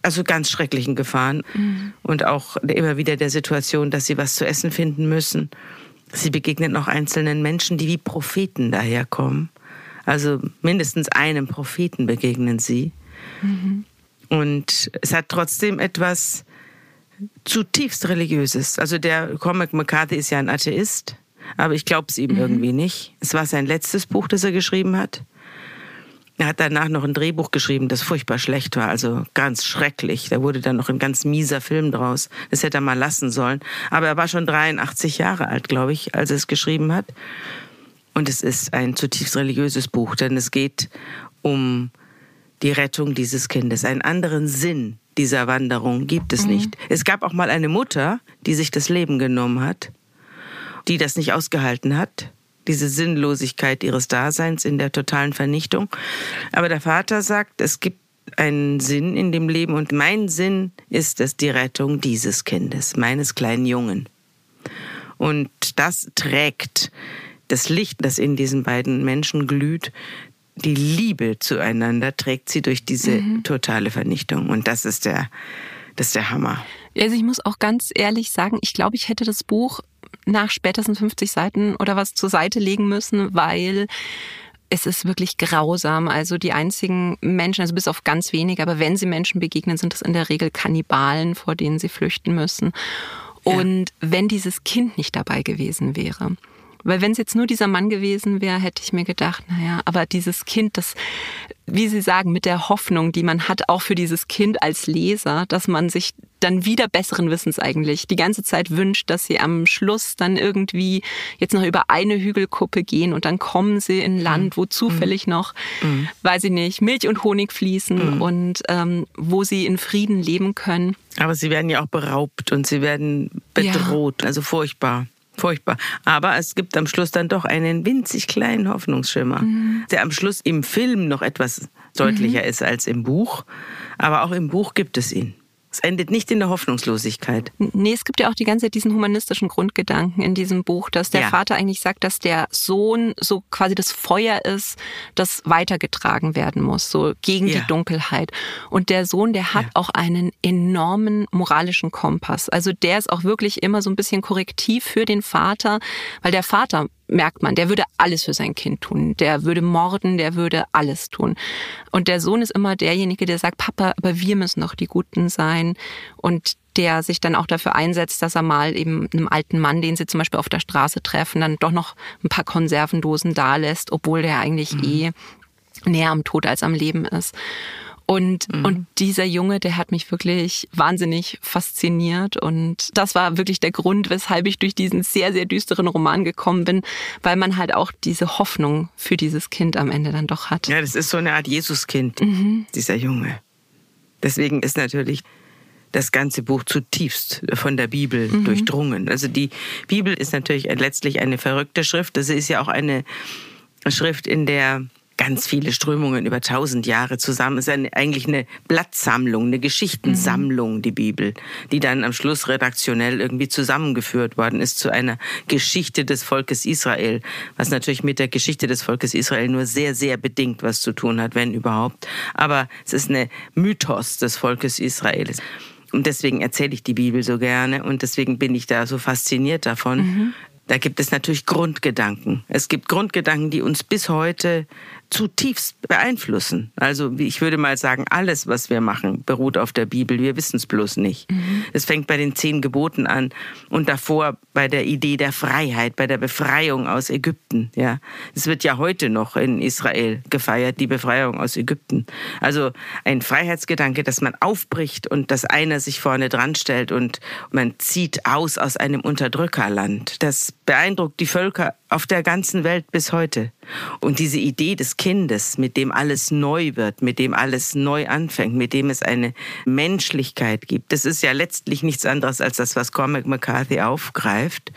Also ganz schrecklichen Gefahren. Mhm. Und auch immer wieder der Situation, dass sie was zu essen finden müssen. Sie begegnen auch einzelnen Menschen, die wie Propheten daherkommen. Also mindestens einem Propheten begegnen sie. Mhm. Und es hat trotzdem etwas zutiefst Religiöses. Also der Cormac McCarthy ist ja ein Atheist, aber ich glaube es ihm mhm. irgendwie nicht. Es war sein letztes Buch, das er geschrieben hat. Er hat danach noch ein Drehbuch geschrieben, das furchtbar schlecht war, also ganz schrecklich. Da wurde dann noch ein ganz mieser Film draus. Das hätte er mal lassen sollen. Aber er war schon 83 Jahre alt, glaube ich, als er es geschrieben hat. Und es ist ein zutiefst religiöses Buch, denn es geht um die Rettung dieses Kindes. Einen anderen Sinn dieser Wanderung gibt es mhm. nicht. Es gab auch mal eine Mutter, die sich das Leben genommen hat, die das nicht ausgehalten hat, diese Sinnlosigkeit ihres Daseins in der totalen Vernichtung. Aber der Vater sagt, es gibt einen Sinn in dem Leben und mein Sinn ist es die Rettung dieses Kindes, meines kleinen Jungen. Und das trägt das Licht, das in diesen beiden Menschen glüht, die Liebe zueinander trägt sie durch diese mhm. totale Vernichtung. Und das ist der, das ist der Hammer. Also ich muss auch ganz ehrlich sagen, ich glaube, ich hätte das Buch nach spätestens 50 Seiten oder was zur Seite legen müssen, weil es ist wirklich grausam. Also die einzigen Menschen, also bis auf ganz wenige, aber wenn sie Menschen begegnen, sind es in der Regel Kannibalen, vor denen sie flüchten müssen. Und ja. wenn dieses Kind nicht dabei gewesen wäre, weil wenn es jetzt nur dieser Mann gewesen wäre, hätte ich mir gedacht, naja, aber dieses Kind, das, wie Sie sagen, mit der Hoffnung, die man hat, auch für dieses Kind als Leser, dass man sich dann wieder besseren Wissens eigentlich die ganze Zeit wünscht, dass sie am Schluss dann irgendwie jetzt noch über eine Hügelkuppe gehen und dann kommen sie in ein Land, wo zufällig mhm. noch, mhm. weiß ich nicht, Milch und Honig fließen mhm. und ähm, wo sie in Frieden leben können. Aber sie werden ja auch beraubt und sie werden bedroht, ja. also furchtbar. Furchtbar. Aber es gibt am Schluss dann doch einen winzig kleinen Hoffnungsschimmer, mhm. der am Schluss im Film noch etwas deutlicher mhm. ist als im Buch. Aber auch im Buch gibt es ihn. Es endet nicht in der Hoffnungslosigkeit. Nee, es gibt ja auch die ganze Zeit diesen humanistischen Grundgedanken in diesem Buch, dass der ja. Vater eigentlich sagt, dass der Sohn so quasi das Feuer ist, das weitergetragen werden muss, so gegen ja. die Dunkelheit. Und der Sohn, der hat ja. auch einen enormen moralischen Kompass. Also der ist auch wirklich immer so ein bisschen korrektiv für den Vater, weil der Vater merkt man, der würde alles für sein Kind tun. Der würde morden, der würde alles tun. Und der Sohn ist immer derjenige, der sagt, Papa, aber wir müssen doch die Guten sein. Und der sich dann auch dafür einsetzt, dass er mal eben einem alten Mann, den sie zum Beispiel auf der Straße treffen, dann doch noch ein paar Konservendosen da lässt, obwohl der eigentlich mhm. eh näher am Tod als am Leben ist. Und, mhm. und dieser Junge, der hat mich wirklich wahnsinnig fasziniert. Und das war wirklich der Grund, weshalb ich durch diesen sehr, sehr düsteren Roman gekommen bin, weil man halt auch diese Hoffnung für dieses Kind am Ende dann doch hat. Ja, das ist so eine Art Jesuskind, mhm. dieser Junge. Deswegen ist natürlich das ganze Buch zutiefst von der Bibel mhm. durchdrungen. Also die Bibel ist natürlich letztlich eine verrückte Schrift. Das ist ja auch eine Schrift, in der ganz viele Strömungen über tausend Jahre zusammen. Es ist eine, eigentlich eine Blattsammlung, eine Geschichtensammlung, mhm. die Bibel, die dann am Schluss redaktionell irgendwie zusammengeführt worden ist zu einer Geschichte des Volkes Israel, was natürlich mit der Geschichte des Volkes Israel nur sehr, sehr bedingt was zu tun hat, wenn überhaupt. Aber es ist eine Mythos des Volkes Israels. Und deswegen erzähle ich die Bibel so gerne und deswegen bin ich da so fasziniert davon, mhm. Da gibt es natürlich Grundgedanken. Es gibt Grundgedanken, die uns bis heute zutiefst beeinflussen. Also ich würde mal sagen, alles, was wir machen, beruht auf der Bibel. Wir wissen es bloß nicht. Mhm. Es fängt bei den zehn Geboten an und davor bei der Idee der Freiheit, bei der Befreiung aus Ägypten. Ja, es wird ja heute noch in Israel gefeiert, die Befreiung aus Ägypten. Also ein Freiheitsgedanke, dass man aufbricht und dass einer sich vorne dran stellt und man zieht aus aus einem Unterdrückerland. Das beeindruckt die Völker auf der ganzen Welt bis heute. Und diese Idee des Kindes, mit dem alles neu wird, mit dem alles neu anfängt, mit dem es eine Menschlichkeit gibt, das ist ja letztlich nichts anderes als das, was Cormac McCarthy aufgreift.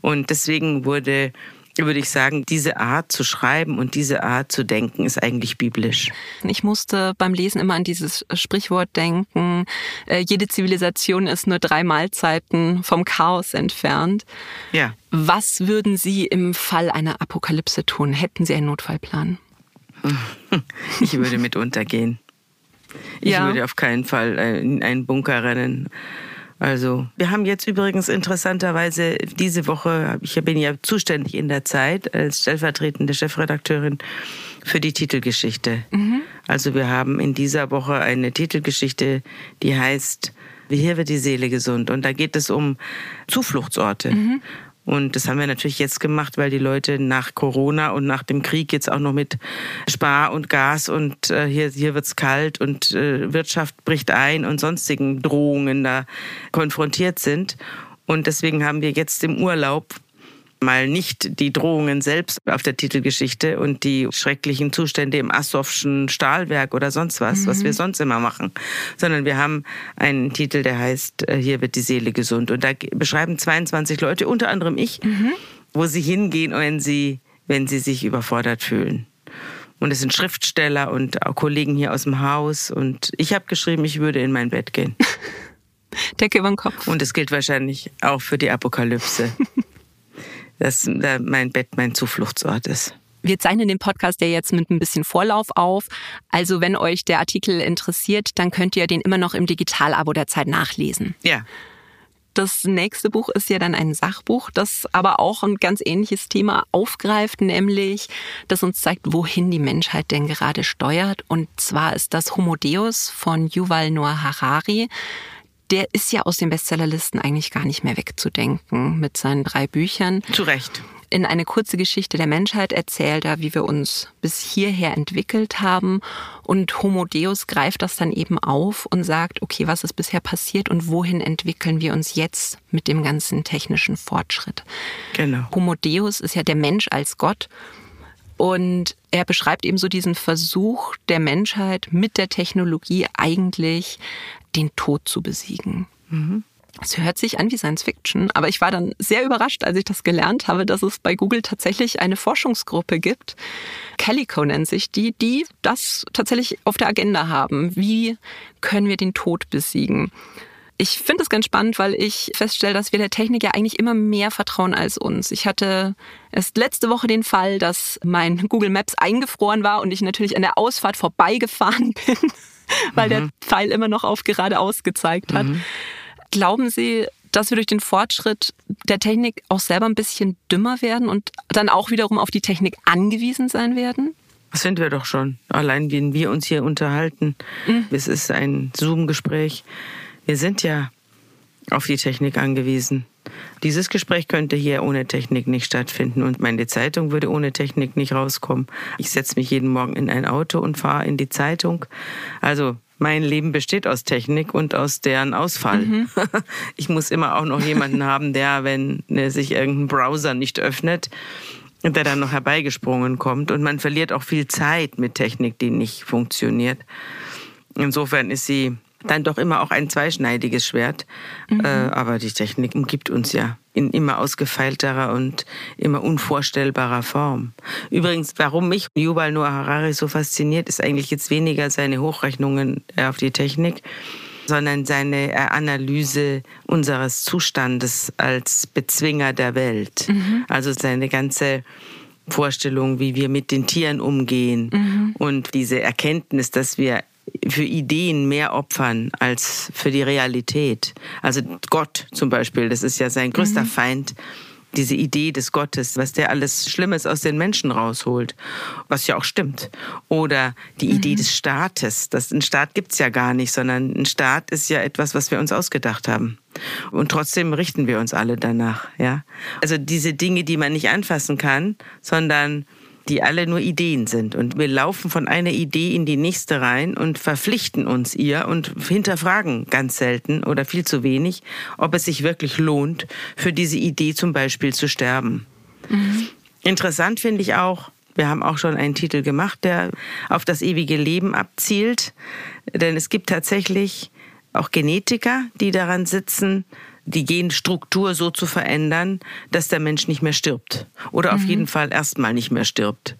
Und deswegen wurde würde ich sagen, diese Art zu schreiben und diese Art zu denken ist eigentlich biblisch. Ich musste beim Lesen immer an dieses Sprichwort denken, äh, jede Zivilisation ist nur drei Mahlzeiten vom Chaos entfernt. Ja. Was würden Sie im Fall einer Apokalypse tun? Hätten Sie einen Notfallplan? Ich würde mit untergehen. Ich Ja. würde auf keinen Fall äh, in einen Bunker rennen. Also, wir haben jetzt übrigens interessanterweise diese Woche, ich bin ja zuständig in der Zeit als stellvertretende Chefredakteurin für die Titelgeschichte. Also wir haben in dieser Woche eine Titelgeschichte, die heißt Hier wird die Seele gesund. Und da geht es um Zufluchtsorte. Und das haben wir natürlich jetzt gemacht, weil die Leute nach Corona und nach dem Krieg jetzt auch noch mit Spar und Gas und äh, hier, hier wird's kalt und äh, Wirtschaft bricht ein und sonstigen Drohungen da konfrontiert sind. Und deswegen haben wir jetzt im Urlaub mal nicht die Drohungen selbst auf der Titelgeschichte und die schrecklichen Zustände im Assowschen Stahlwerk oder sonst was, was wir sonst immer machen, sondern wir haben einen Titel, der heißt äh, Hier wird die Seele gesund. Und da beschreiben 22 Leute, unter anderem ich, wo sie hingehen, wenn sie, wenn sie sich überfordert fühlen. Und es sind Schriftsteller und auch Kollegen hier aus dem Haus. Und ich habe geschrieben, ich würde in mein Bett gehen. Decke über den Kopf. Und es gilt wahrscheinlich auch für die Apokalypse. dass da mein Bett mein Zufluchtsort ist. Wir zeichnen den Podcast ja jetzt mit ein bisschen Vorlauf auf. Also wenn euch der Artikel interessiert, dann könnt ihr den immer noch im Digitalabo der Zeit nachlesen. Ja, Das nächste Buch ist ja dann ein Sachbuch, das aber auch ein ganz ähnliches Thema aufgreift, nämlich das uns zeigt, wohin die Menschheit denn gerade steuert. Und zwar ist das Homo Deus von Yuval Noah Harari. Der ist ja aus den Bestsellerlisten eigentlich gar nicht mehr wegzudenken mit seinen drei Büchern. zu Recht. In eine kurze Geschichte der Menschheit erzählt er, wie wir uns bis hierher entwickelt haben. Und Homo Deus greift das dann eben auf und sagt, okay, was ist bisher passiert und wohin entwickeln wir uns jetzt mit dem ganzen technischen Fortschritt? Genau. Homo Deus ist ja der Mensch als Gott. Und er beschreibt eben so diesen Versuch der Menschheit mit der Technologie eigentlich den Tod zu besiegen. Es hört sich an wie Science Fiction, aber ich war dann sehr überrascht, als ich das gelernt habe, dass es bei Google tatsächlich eine Forschungsgruppe gibt. Calico nennt sich die, die das tatsächlich auf der Agenda haben. Wie können wir den Tod besiegen? Ich finde es ganz spannend, weil ich feststelle, dass wir der Technik ja eigentlich immer mehr vertrauen als uns. Ich hatte erst letzte Woche den Fall, dass mein Google Maps eingefroren war und ich natürlich an der Ausfahrt vorbeigefahren bin, weil der Pfeil immer noch auf geradeaus gezeigt hat. Glauben Sie, dass wir durch den Fortschritt der Technik auch selber ein bisschen dümmer werden und dann auch wiederum auf die Technik angewiesen sein werden? Das sind wir doch schon. Allein, wenn wir uns hier unterhalten. Es ist ein Zoom-Gespräch. Wir sind ja auf die Technik angewiesen. Dieses Gespräch könnte hier ohne Technik nicht stattfinden und meine Zeitung würde ohne Technik nicht rauskommen. Ich setze mich jeden Morgen in ein Auto und fahre in die Zeitung. Also mein Leben besteht aus Technik und aus deren Ausfall. Ich muss immer auch noch jemanden haben, der, wenn sich irgendein Browser nicht öffnet, der dann noch herbeigesprungen kommt. Und man verliert auch viel Zeit mit Technik, die nicht funktioniert. Insofern ist sie dann doch immer auch ein zweischneidiges Schwert. Äh, aber die Technik umgibt uns ja in immer ausgefeilterer und immer unvorstellbarer Form. Übrigens, warum mich Yuval Noah Harari so fasziniert, ist eigentlich jetzt weniger seine Hochrechnungen äh, auf die Technik, sondern seine äh, Analyse unseres Zustandes als Bezwinger der Welt. Also seine ganze Vorstellung, wie wir mit den Tieren umgehen und diese Erkenntnis, dass wir für Ideen mehr opfern als für die Realität. Also Gott zum Beispiel, das ist ja sein größter Feind, diese Idee des Gottes, was der alles Schlimmes aus den Menschen rausholt, was ja auch stimmt. Oder die Idee des Staates. Das, ein Staat gibt's ja gar nicht, sondern ein Staat ist ja etwas, was wir uns ausgedacht haben. Und trotzdem richten wir uns alle danach. Ja? Also diese Dinge, die man nicht anfassen kann, sondern die alle nur Ideen sind. Und wir laufen von einer Idee in die nächste rein und verpflichten uns ihr und hinterfragen ganz selten oder viel zu wenig, ob es sich wirklich lohnt, für diese Idee zum Beispiel zu sterben. Interessant finde ich auch, wir haben auch schon einen Titel gemacht, der auf das ewige Leben abzielt. Denn es gibt tatsächlich auch Genetiker, die daran sitzen, die Genstruktur so zu verändern, dass der Mensch nicht mehr stirbt. Oder auf mhm. jeden Fall erstmal nicht mehr stirbt.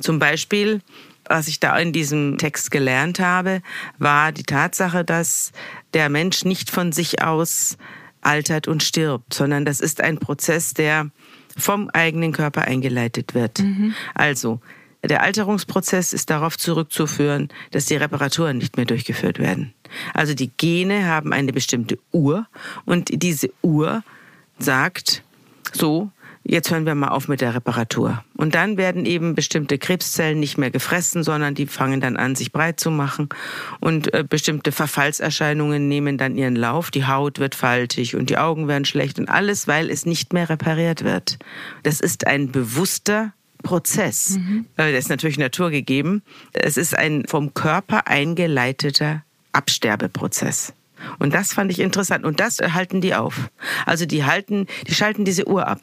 Zum Beispiel, was ich da in diesem Text gelernt habe, war die Tatsache, dass der Mensch nicht von sich aus altert und stirbt, sondern das ist ein Prozess, der vom eigenen Körper eingeleitet wird. Mhm. Also, der Alterungsprozess ist darauf zurückzuführen, dass die Reparaturen nicht mehr durchgeführt werden. Also die Gene haben eine bestimmte Uhr und diese Uhr sagt, so, jetzt hören wir mal auf mit der Reparatur. Und dann werden eben bestimmte Krebszellen nicht mehr gefressen, sondern die fangen dann an, sich breit zu machen. Und äh, bestimmte Verfallserscheinungen nehmen dann ihren Lauf. Die Haut wird faltig und die Augen werden schlecht und alles, weil es nicht mehr repariert wird. Das ist ein bewusster Prozess. Mhm. Äh, das ist natürlich naturgegeben. Es ist ein vom Körper eingeleiteter Absterbeprozess. Und das fand ich interessant. Und das halten die auf. Also die halten, die schalten diese Uhr ab.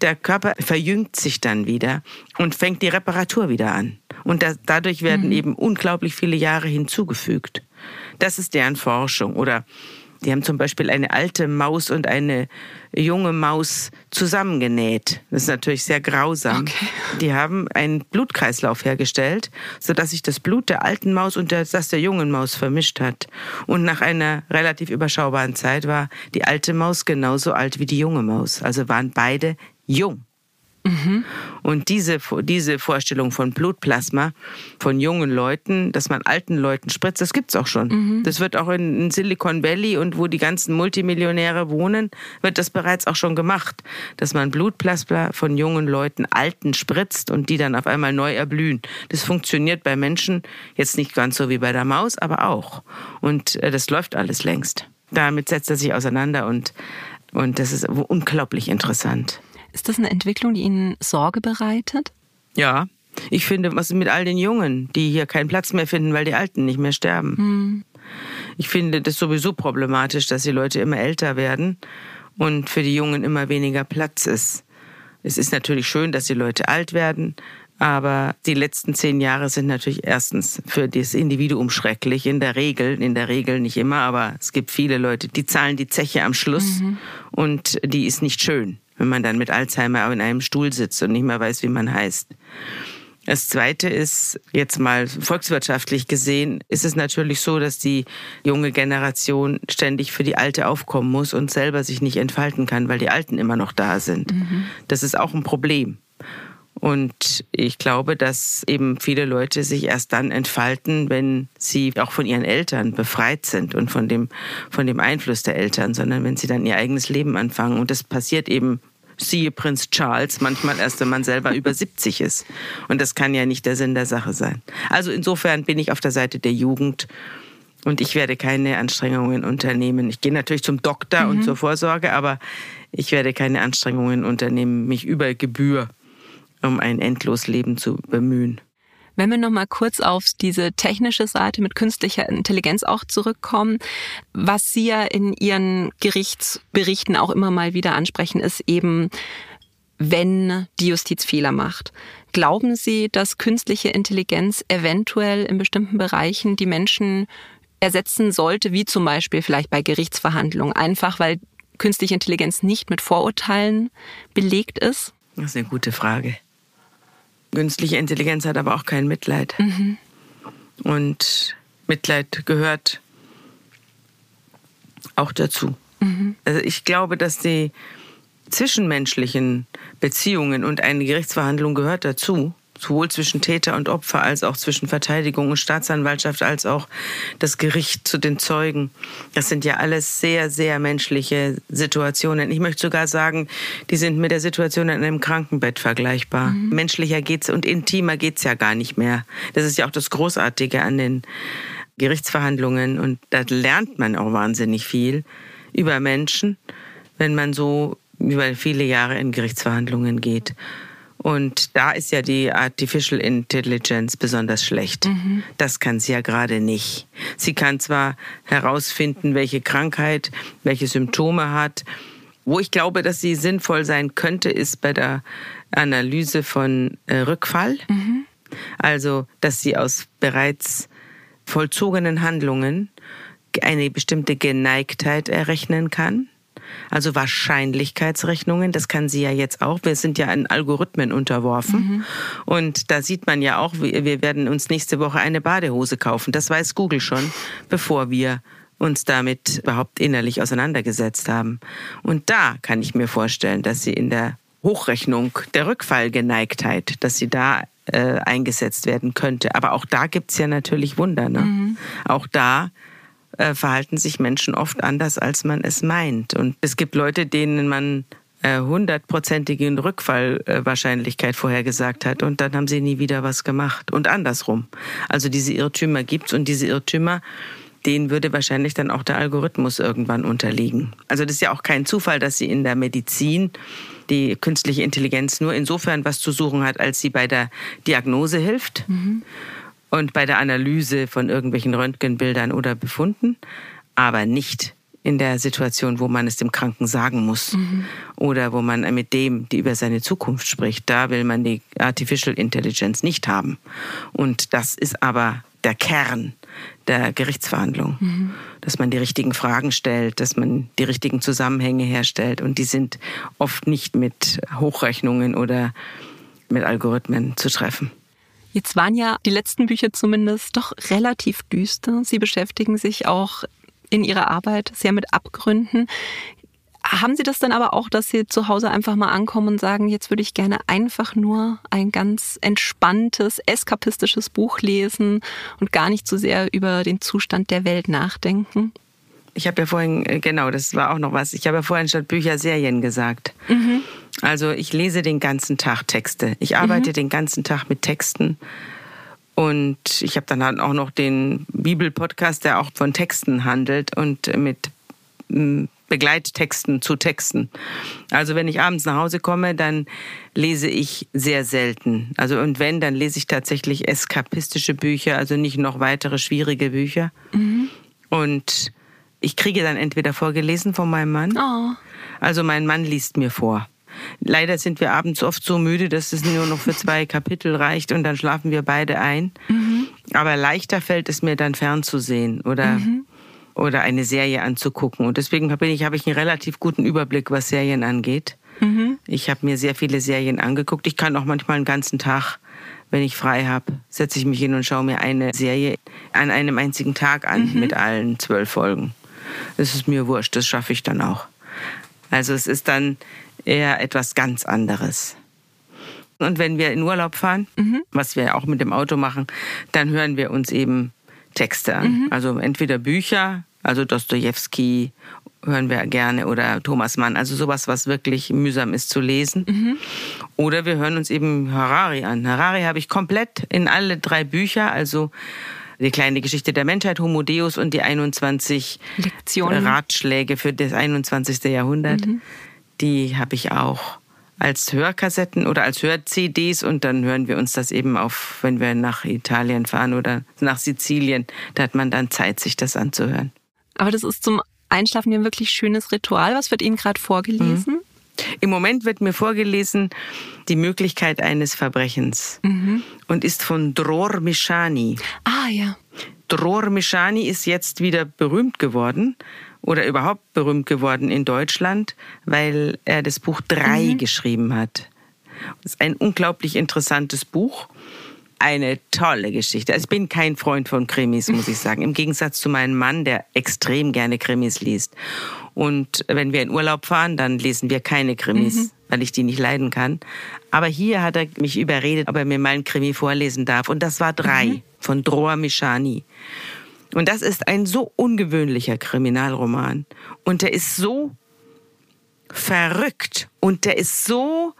Der Körper verjüngt sich dann wieder und fängt die Reparatur wieder an. Und da, dadurch werden mhm. eben unglaublich viele Jahre hinzugefügt. Das ist deren Forschung. Oder die haben zum Beispiel eine alte Maus und eine junge Maus zusammengenäht. Das ist natürlich sehr grausam. Okay. Die haben einen Blutkreislauf hergestellt, sodass sich das Blut der alten Maus und das der jungen Maus vermischt hat. Und nach einer relativ überschaubaren Zeit war die alte Maus genauso alt wie die junge Maus. Also waren beide jung. Mhm. Und diese, diese Vorstellung von Blutplasma von jungen Leuten, dass man alten Leuten spritzt, das gibt's auch schon. Mhm. Das wird auch in, in Silicon Valley und wo die ganzen Multimillionäre wohnen, wird das bereits auch schon gemacht, dass man Blutplasma von jungen Leuten alten spritzt und die dann auf einmal neu erblühen. Das funktioniert bei Menschen jetzt nicht ganz so wie bei der Maus, aber auch. Und äh, das läuft alles längst. Damit setzt er sich auseinander und, und das ist unglaublich interessant. Ist das eine Entwicklung, die Ihnen Sorge bereitet? Ja. Ich finde, was ist mit all den Jungen, die hier keinen Platz mehr finden, weil die Alten nicht mehr sterben? Hm. Ich finde das sowieso problematisch, dass die Leute immer älter werden und für die Jungen immer weniger Platz ist. Es ist natürlich schön, dass die Leute alt werden, aber die letzten zehn Jahre sind natürlich erstens für das Individuum schrecklich. In der Regel, in der Regel nicht immer, aber es gibt viele Leute, die zahlen die Zeche am Schluss mhm. und die ist nicht schön wenn man dann mit Alzheimer in einem Stuhl sitzt und nicht mehr weiß, wie man heißt. Das Zweite ist, jetzt mal volkswirtschaftlich gesehen, ist es natürlich so, dass die junge Generation ständig für die Alte aufkommen muss und selber sich nicht entfalten kann, weil die Alten immer noch da sind. Mhm. Das ist auch ein Problem. Und ich glaube, dass eben viele Leute sich erst dann entfalten, wenn sie auch von ihren Eltern befreit sind und von dem, von dem Einfluss der Eltern, sondern wenn sie dann ihr eigenes Leben anfangen. Und das passiert eben siehe Prinz Charles, manchmal erst, wenn man selber über 70 ist. Und das kann ja nicht der Sinn der Sache sein. Also insofern bin ich auf der Seite der Jugend und ich werde keine Anstrengungen unternehmen. Ich gehe natürlich zum Doktor mhm. und zur Vorsorge, aber ich werde keine Anstrengungen unternehmen, mich über Gebühr um ein Endlosleben zu bemühen. Wenn wir noch mal kurz auf diese technische Seite mit künstlicher Intelligenz auch zurückkommen, was Sie ja in Ihren Gerichtsberichten auch immer mal wieder ansprechen, ist eben, wenn die Justiz Fehler macht. Glauben Sie, dass künstliche Intelligenz eventuell in bestimmten Bereichen die Menschen ersetzen sollte, wie zum Beispiel vielleicht bei Gerichtsverhandlungen, einfach weil künstliche Intelligenz nicht mit Vorurteilen belegt ist? Das ist eine gute Frage. Künstliche Intelligenz hat aber auch kein Mitleid. Mhm. Und Mitleid gehört auch dazu. Mhm. Also ich glaube, dass die zwischenmenschlichen Beziehungen und eine Gerichtsverhandlung gehört dazu sowohl zwischen Täter und Opfer als auch zwischen Verteidigung und Staatsanwaltschaft als auch das Gericht zu den Zeugen. Das sind ja alles sehr, sehr menschliche Situationen. Ich möchte sogar sagen, die sind mit der Situation in einem Krankenbett vergleichbar. Mhm. Menschlicher geht's und intimer geht's ja gar nicht mehr. Das ist ja auch das Großartige an den Gerichtsverhandlungen und da lernt man auch wahnsinnig viel über Menschen, wenn man so über viele Jahre in Gerichtsverhandlungen geht. Und da ist ja die Artificial Intelligence besonders schlecht. Mhm. Das kann sie ja gerade nicht. Sie kann zwar herausfinden, welche Krankheit, welche Symptome hat. Wo ich glaube, dass sie sinnvoll sein könnte, ist bei der Analyse von äh, Rückfall. Mhm. Also, dass sie aus bereits vollzogenen Handlungen eine bestimmte Geneigtheit errechnen kann Also Wahrscheinlichkeitsrechnungen, das kann sie ja jetzt auch. Wir sind ja an Algorithmen unterworfen. Mhm. Und da sieht man ja auch, wir werden uns nächste Woche eine Badehose kaufen. Das weiß Google schon, bevor wir uns damit überhaupt innerlich auseinandergesetzt haben. Und da kann ich mir vorstellen, dass sie in der Hochrechnung der Rückfallgeneigtheit, dass sie da äh, eingesetzt werden könnte. Aber auch da gibt's ja natürlich Wunder. Ne? Mhm. Auch da äh, verhalten sich Menschen oft anders, als man es meint. Und es gibt Leute, denen man äh, hundertprozentige Rückfallwahrscheinlichkeit vorhergesagt hat und dann haben sie nie wieder was gemacht. Und andersrum. Also diese Irrtümer gibt's und diese Irrtümer denen würde wahrscheinlich dann auch der Algorithmus irgendwann unterliegen. Also das ist ja auch kein Zufall, dass sie in der Medizin die künstliche Intelligenz nur insofern was zu suchen hat, als sie bei der Diagnose hilft mhm. Und bei der Analyse von irgendwelchen Röntgenbildern oder Befunden, aber nicht in der Situation, wo man es dem Kranken sagen muss mhm. oder wo man mit dem, die über seine Zukunft spricht, da will man die Artificial Intelligence nicht haben. Und das ist aber der Kern der Gerichtsverhandlung. Mhm. Dass man die richtigen Fragen stellt, dass man die richtigen Zusammenhänge herstellt. Und die sind oft nicht mit Hochrechnungen oder mit Algorithmen zu treffen. Jetzt waren ja die letzten Bücher zumindest doch relativ düster. Sie beschäftigen sich auch in Ihrer Arbeit sehr mit Abgründen. Haben Sie das dann aber auch, dass Sie zu Hause einfach mal ankommen und sagen, jetzt würde ich gerne einfach nur ein ganz entspanntes, eskapistisches Buch lesen und gar nicht so sehr über den Zustand der Welt nachdenken? Ich habe ja vorhin, äh, genau, das war auch noch was. Ich habe ja vorhin statt Bücher Serien gesagt. Mhm. Also ich lese den ganzen Tag Texte. Ich arbeite mhm. den ganzen Tag mit Texten. Und ich habe dann halt auch noch den Bibelpodcast, der auch von Texten handelt und mit Begleittexten zu Texten. Also wenn ich abends nach Hause komme, dann lese ich sehr selten. Also und wenn, dann lese ich tatsächlich eskapistische Bücher, also nicht noch weitere schwierige Bücher. Mhm. Und ich kriege dann entweder vorgelesen von meinem Mann. Oh. Also mein Mann liest mir vor. Leider sind wir abends oft so müde, dass es nur noch für zwei Kapitel reicht und dann schlafen wir beide ein. Mhm. Aber leichter fällt es mir dann fernzusehen oder mhm oder eine Serie anzugucken. Und deswegen habe ich, hab ich einen relativ guten Überblick, was Serien angeht. Mhm. Ich habe mir sehr viele Serien angeguckt. Ich kann auch manchmal einen ganzen Tag, wenn ich frei habe, setze ich mich hin und schaue mir eine Serie an einem einzigen Tag an mhm. mit allen zwölf Folgen. Das ist mir wurscht, das schaffe ich dann auch. Also es ist dann eher etwas ganz anderes. Und wenn wir in Urlaub fahren, mhm. was wir auch mit dem Auto machen, dann hören wir uns eben Texte an. Mhm. Also entweder Bücher, also Dostoevsky hören wir gerne oder Thomas Mann, also sowas, was wirklich mühsam ist zu lesen. Mhm. Oder wir hören uns eben Harari an. Harari habe ich komplett in alle drei Bücher, also die kleine Geschichte der Menschheit, Homo Deus und die 21 Lektionen. Ratschläge für das 21. Jahrhundert. Mhm. Die habe ich auch als Hörkassetten oder als Hör-CDs und dann hören wir uns das eben auf, wenn wir nach Italien fahren oder nach Sizilien. Da hat man dann Zeit, sich das anzuhören. Aber das ist zum Einschlafen ja ein wirklich schönes Ritual. Was wird Ihnen gerade vorgelesen? Mhm. Im Moment wird mir vorgelesen die Möglichkeit eines Verbrechens mhm. und ist von Dror Mishani. Ah ja. Dror Mishani ist jetzt wieder berühmt geworden oder überhaupt berühmt geworden in Deutschland, weil er das Buch drei mhm. geschrieben hat. Das ist ein unglaublich interessantes Buch. Eine tolle Geschichte. Also ich bin kein Freund von Krimis, muss ich sagen. Im Gegensatz zu meinem Mann, der extrem gerne Krimis liest. Und wenn wir in Urlaub fahren, dann lesen wir keine Krimis, mhm. weil ich die nicht leiden kann. Aber hier hat er mich überredet, ob er mir mal einen Krimi vorlesen darf. Und das war drei mhm. von Droa Mishani. Und das ist ein so ungewöhnlicher Kriminalroman. Und der ist so verrückt und der ist so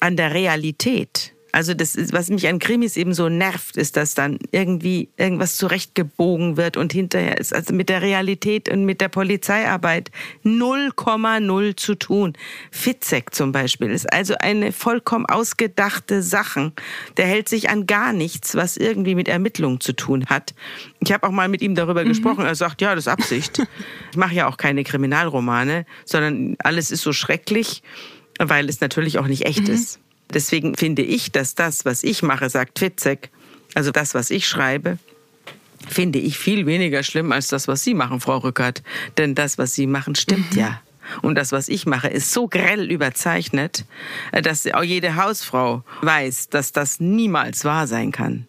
an der Realität. Also das ist, was mich an Krimis eben so nervt, ist, dass dann irgendwie irgendwas zurechtgebogen wird und hinterher ist also mit der Realität und mit der Polizeiarbeit 0,0 zu tun. Fitzek zum Beispiel ist also eine vollkommen ausgedachte Sache. Der hält sich an gar nichts, was irgendwie mit Ermittlungen zu tun hat. Ich habe auch mal mit ihm darüber mhm. gesprochen. Er sagt, ja, das ist Absicht. ich mache ja auch keine Kriminalromane, sondern alles ist so schrecklich, weil es natürlich auch nicht echt mhm. ist. Deswegen finde ich, dass das, was ich mache, sagt Fitzek, also das, was ich schreibe, finde ich viel weniger schlimm als das, was Sie machen, Frau Rückert. Denn das, was Sie machen, stimmt mhm. ja. und das, was ich mache, ist so grell überzeichnet, äh, dass auch jede Hausfrau weiß, dass das niemals wahr sein kann.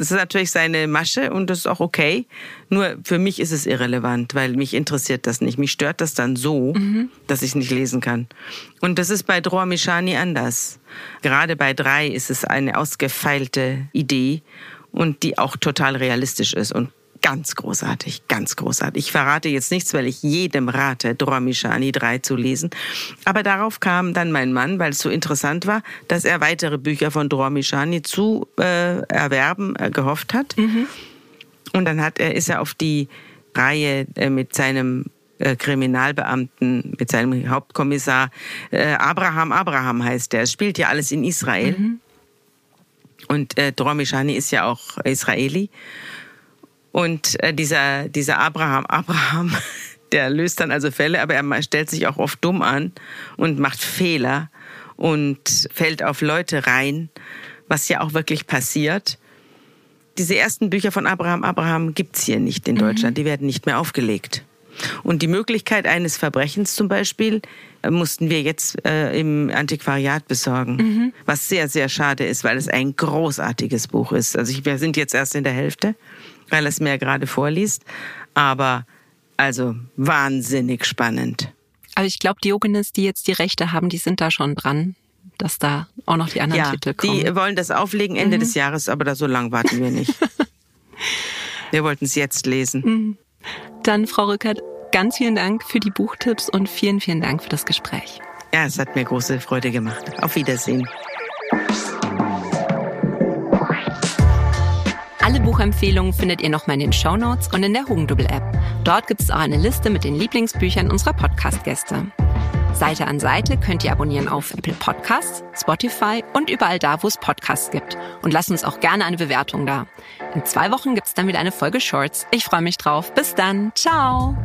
Das ist natürlich seine Masche und das ist auch okay. Nur für mich ist es irrelevant, weil mich interessiert das nicht. Mich stört das dann so, mhm. dass ich nicht lesen kann. Und das ist bei Dror Mishani anders. Gerade bei drei ist es eine ausgefeilte Idee und die auch total realistisch ist und ganz großartig, ganz großartig. Ich verrate jetzt nichts, weil ich jedem rate, Dromishani 3 zu lesen. Aber darauf kam dann mein Mann, weil es so interessant war, dass er weitere Bücher von Dromishani zu äh, erwerben äh, gehofft hat. Mhm. Und dann hat er, ist er auf die Reihe äh, mit seinem äh, Kriminalbeamten, mit seinem Hauptkommissar äh, Abraham Abraham heißt der. Es spielt ja alles in Israel. Mhm. Und äh, Dromishani ist ja auch Israeli. Und äh, dieser, dieser Abraham, Abraham, der löst dann also Fälle, aber er stellt sich auch oft dumm an und macht Fehler und fällt auf Leute rein, was ja auch wirklich passiert. Diese ersten Bücher von Abraham, Abraham gibt's hier nicht in mhm. Deutschland, mhm. die werden nicht mehr aufgelegt. Und die Möglichkeit eines Verbrechens zum Beispiel äh, mussten wir jetzt äh, im Antiquariat besorgen, mhm. was sehr, sehr schade ist, weil es ein großartiges Buch ist. Also ich, wir sind jetzt erst in der Hälfte weil es mir gerade vorliest. Aber also wahnsinnig spannend. Aber ich glaube, Diogenes, die jetzt die Rechte haben, die sind da schon dran, dass da auch noch die anderen ja, Titel kommen. Die wollen das auflegen Ende mhm. des Jahres, aber da so lang warten wir nicht. wir wollten es jetzt lesen. Mhm. Dann, Frau Rückert, ganz vielen Dank für die Buchtipps und vielen, vielen Dank für das Gespräch. Ja, es hat mir große Freude gemacht. Auf Wiedersehen. Alle Buchempfehlungen findet ihr nochmal in den Show Notes und in der Hugendubel-App. Dort gibt es auch eine Liste mit den Lieblingsbüchern unserer Podcast-Gäste. Seite an Seite könnt ihr abonnieren auf Apple Podcasts, Spotify und überall da, wo es Podcasts gibt. Und lasst uns auch gerne eine Bewertung da. In zwei Wochen gibt es dann wieder eine Folge Shorts. Ich freue mich drauf. Bis dann. Ciao.